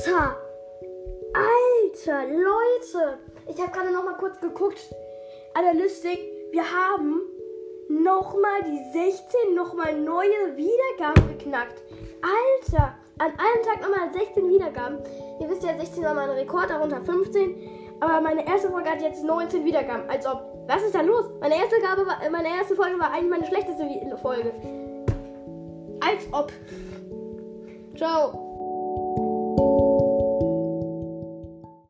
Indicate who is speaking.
Speaker 1: Alter! Alter, Leute! Ich habe gerade noch mal kurz geguckt. Analystik, wir haben noch mal die 16 noch mal neue Wiedergaben geknackt. Alter! An einem Tag nochmal 16 Wiedergaben. Ihr wisst ja, 16 war mein Rekord, darunter 15. Aber meine erste Folge hat jetzt 19 Wiedergaben. Als ob. Was ist da los? Meine erste, Gabe war, meine erste Folge war eigentlich meine schlechteste Folge. Als ob. Ciao.